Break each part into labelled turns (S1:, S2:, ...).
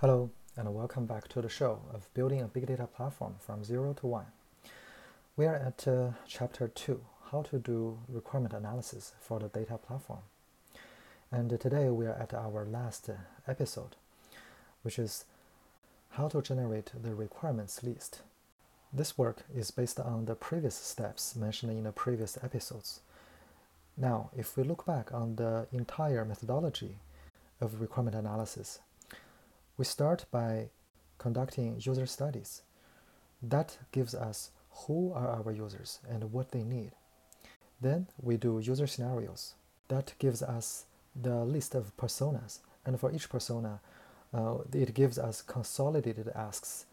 S1: Hello, and welcome back to the show of building a big data platform from zero to one. We are at uh, chapter two, how to do requirement analysis for the data platform. And today we are at our last episode, which is how to generate the requirements list. This work is based on the previous steps mentioned in the previous episodes. Now, if we look back on the entire methodology of requirement analysis, we start by conducting user studies. That gives us who are our users and what they need. Then we do user scenarios. That gives us the list of personas. And for each persona, uh, it gives us consolidated asks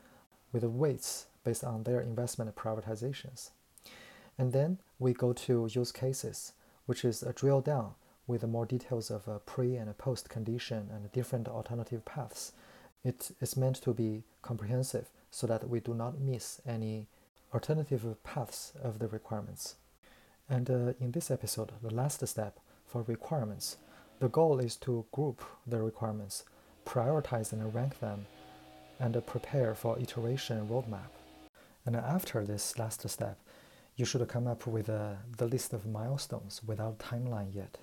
S1: with weights based on their investment prioritizations. And then we go to use cases, which is a drill down with more details of a pre and post condition and different alternative paths it is meant to be comprehensive so that we do not miss any alternative paths of the requirements. And uh, in this episode, the last step for requirements, the goal is to group the requirements, prioritize and rank them, and uh, prepare for iteration roadmap. And after this last step, you should come up with uh, the list of milestones without timeline yet.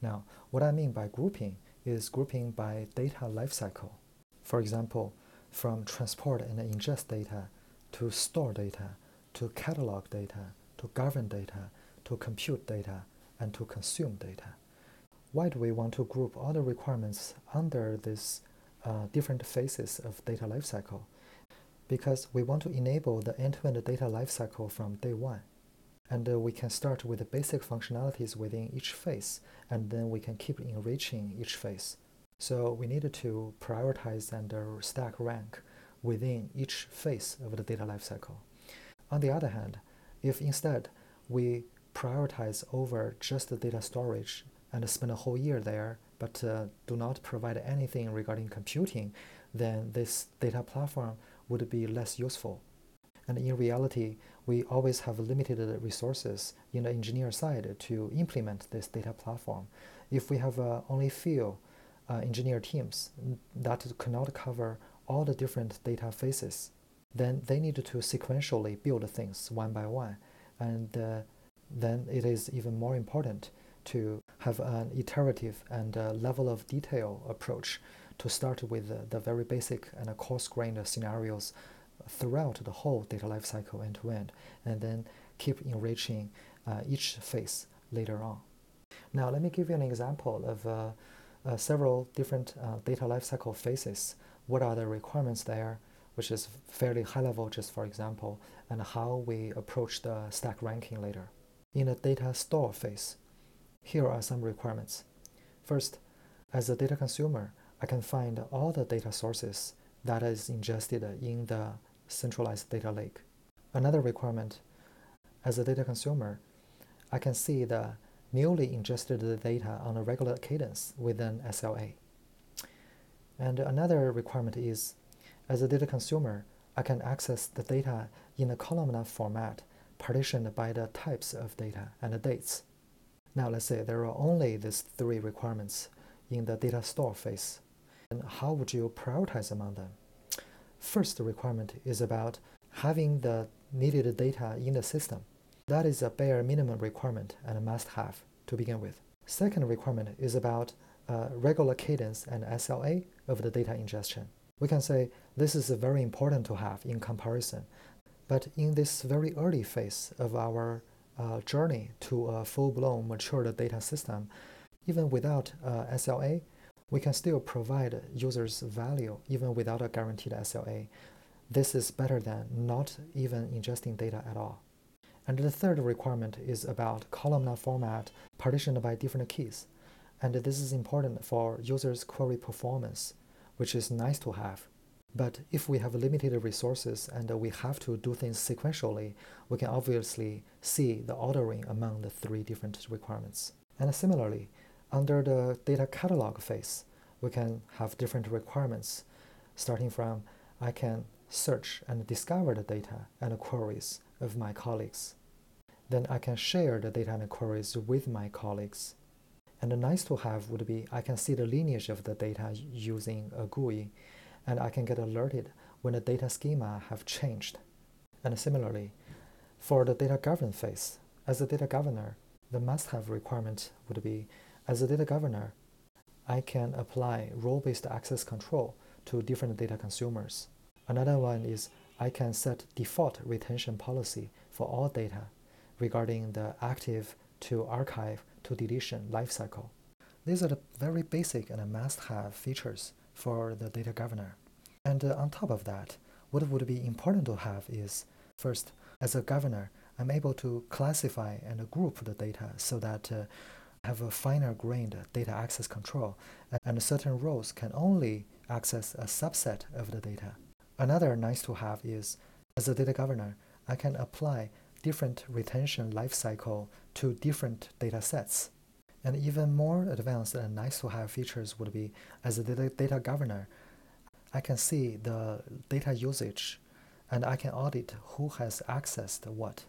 S1: Now, what I mean by grouping is grouping by data lifecycle. For example, from transport and ingest data to store data to catalog data to govern data to compute data and to consume data. Why do we want to group all the requirements under these uh, different phases of data lifecycle? Because we want to enable the end-to-end data lifecycle from day one. And uh, we can start with the basic functionalities within each phase, and then we can keep enriching each phase. So we need to prioritize and uh, stack rank within each phase of the data lifecycle. On the other hand, if instead we prioritize over just the data storage and spend a whole year there, but uh, do not provide anything regarding computing, then this data platform would be less useful. And in reality, we always have limited resources in the engineer side to implement this data platform. If we have uh, only few uh, engineer teams that cannot cover all the different data phases, then they need to sequentially build things one by one. And uh, then it is even more important to have an iterative and uh, level of detail approach to start with the, the very basic and coarse-grained scenarios throughout the whole data lifecycle end to end, and then keep enriching uh, each phase later on. Now, let me give you an example of uh, several different uh, data lifecycle phases. What are the requirements there, which is fairly high level, just for example, and how we approach the stack ranking later. In the data store phase, here are some requirements. First, as a data consumer, I can find all the data sources that is ingested in the centralized data lake. Another requirement, as a data consumer, I can see the newly ingested the data on a regular cadence within SLA. And another requirement is, as a data consumer, I can access the data in a columnar format partitioned by the types of data and the dates. Now let's say there are only these three requirements in the data store phase. And how would you prioritize among them? First requirement is about having the needed data in the system. That is a bare minimum requirement and a must have to begin with. Second requirement is about uh, regular cadence and SLA of the data ingestion. We can say this is very important to have in comparison. But in this very early phase of our uh, journey to a full-blown matured data system, even without uh, SLA, we can still provide users value even without a guaranteed SLA. This is better than not even ingesting data at all. And the third requirement is about columnar format partitioned by different keys. And this is important for users' query performance, which is nice to have. But if we have limited resources and we have to do things sequentially, we can obviously see the ordering among the three different requirements. And similarly, under the data catalog phase, we can have different requirements, starting from I can search and discover the data and the queries of my colleagues then I can share the data and queries with my colleagues. And the nice to have would be I can see the lineage of the data using a GUI. and I can get alerted when the data schema have changed. And similarly, for the data governance phase, as a data governor, the must-have requirement would be, as a data governor, I can apply role-based access control to different data consumers. Another one is I can set default retention policy for all data regarding the active to archive to deletion lifecycle. These are the very basic and must-have features for the data governor. And uh, on top of that, what would be important to have is first, as a governor, I'm able to classify and group the data so that uh, have a finer grained data access control, and certain roles can only access a subset of the data. Another nice to have is, as a data governor, I can apply different retention lifecycle to different data sets. And even more advanced and nice to have features would be, as a data, data governor, I can see the data usage and I can audit who has accessed what.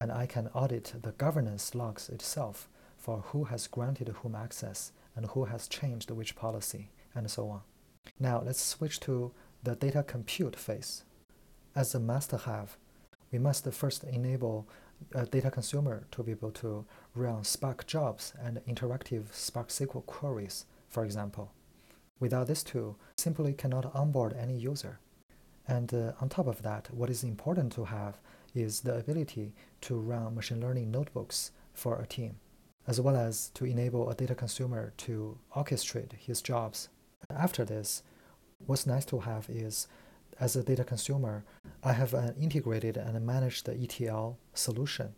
S1: And I can audit the governance logs itself for who has granted whom access and who has changed which policy, and so on. Now let's switch to the data compute phase. As a must-have, we must first enable a data consumer to be able to run Spark jobs and interactive Spark SQL queries, for example. Without this tool, simply cannot onboard any user. And uh, on top of that, what is important to have is the ability to run machine learning notebooks for a team as well as to enable a data consumer to orchestrate his jobs. After this, what's nice to have is as a data consumer, I have an integrated and managed ETL solution.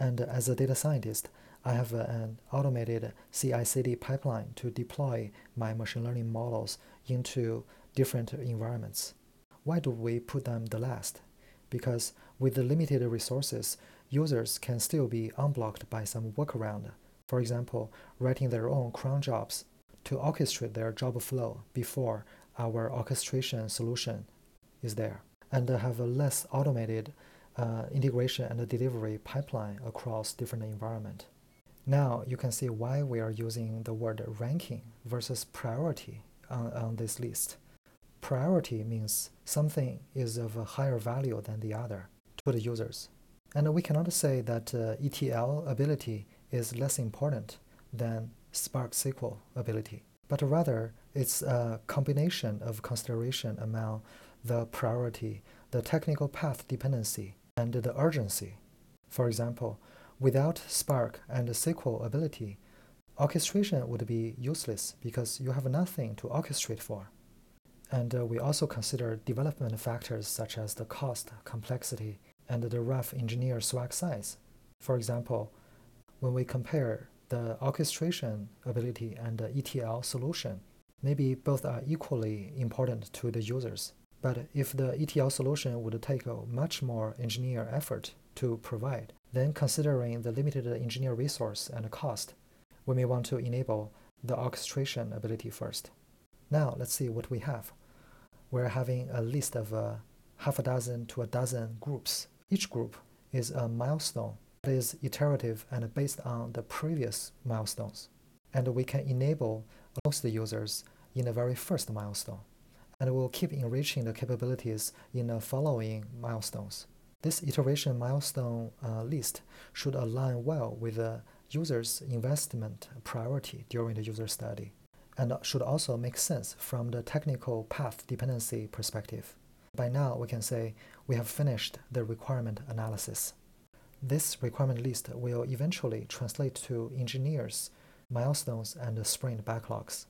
S1: And as a data scientist, I have an automated CI CD pipeline to deploy my machine learning models into different environments. Why do we put them the last? Because with the limited resources, users can still be unblocked by some workaround. For example, writing their own cron jobs to orchestrate their job flow before our orchestration solution is there, and have a less automated uh, integration and delivery pipeline across different environment. Now you can see why we are using the word ranking versus priority on, on this list. Priority means something is of a higher value than the other to the users. And we cannot say that uh, ETL ability is less important than Spark SQL ability, but rather it's a combination of consideration among the priority, the technical path dependency, and the urgency. For example, without Spark and SQL ability, orchestration would be useless because you have nothing to orchestrate for. And uh, we also consider development factors such as the cost, complexity, and the rough engineer swag size. For example, when we compare the orchestration ability and the ETL solution, maybe both are equally important to the users. But if the ETL solution would take a much more engineer effort to provide, then considering the limited engineer resource and cost, we may want to enable the orchestration ability first. Now let's see what we have. We're having a list of uh, half a dozen to a dozen groups. Each group is a milestone that is iterative and based on the previous milestones. And we can enable most users in the very first milestone. And we'll keep enriching the capabilities in the following milestones. This iteration milestone uh, list should align well with the user's investment priority during the user study and should also make sense from the technical path dependency perspective. By now, we can say we have finished the requirement analysis. This requirement list will eventually translate to engineers, milestones, and sprint backlogs.